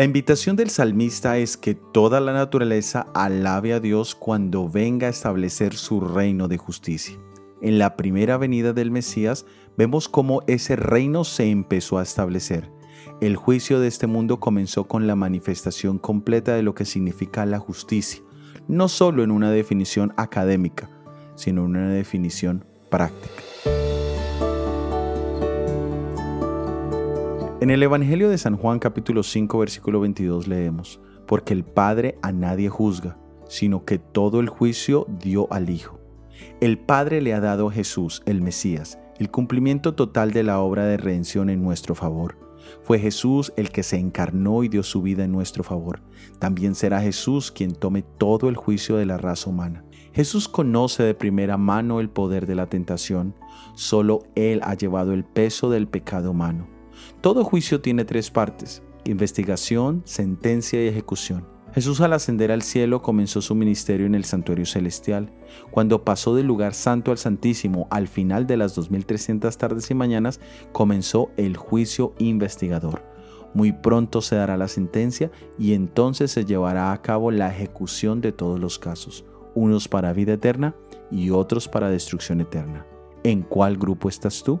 La invitación del salmista es que toda la naturaleza alabe a Dios cuando venga a establecer su reino de justicia. En la primera venida del Mesías vemos cómo ese reino se empezó a establecer. El juicio de este mundo comenzó con la manifestación completa de lo que significa la justicia, no solo en una definición académica, sino en una definición práctica. En el Evangelio de San Juan capítulo 5 versículo 22 leemos, porque el Padre a nadie juzga, sino que todo el juicio dio al Hijo. El Padre le ha dado a Jesús, el Mesías, el cumplimiento total de la obra de redención en nuestro favor. Fue Jesús el que se encarnó y dio su vida en nuestro favor. También será Jesús quien tome todo el juicio de la raza humana. Jesús conoce de primera mano el poder de la tentación. Solo Él ha llevado el peso del pecado humano. Todo juicio tiene tres partes, investigación, sentencia y ejecución. Jesús al ascender al cielo comenzó su ministerio en el santuario celestial. Cuando pasó del lugar santo al santísimo al final de las 2300 tardes y mañanas, comenzó el juicio investigador. Muy pronto se dará la sentencia y entonces se llevará a cabo la ejecución de todos los casos, unos para vida eterna y otros para destrucción eterna. ¿En cuál grupo estás tú?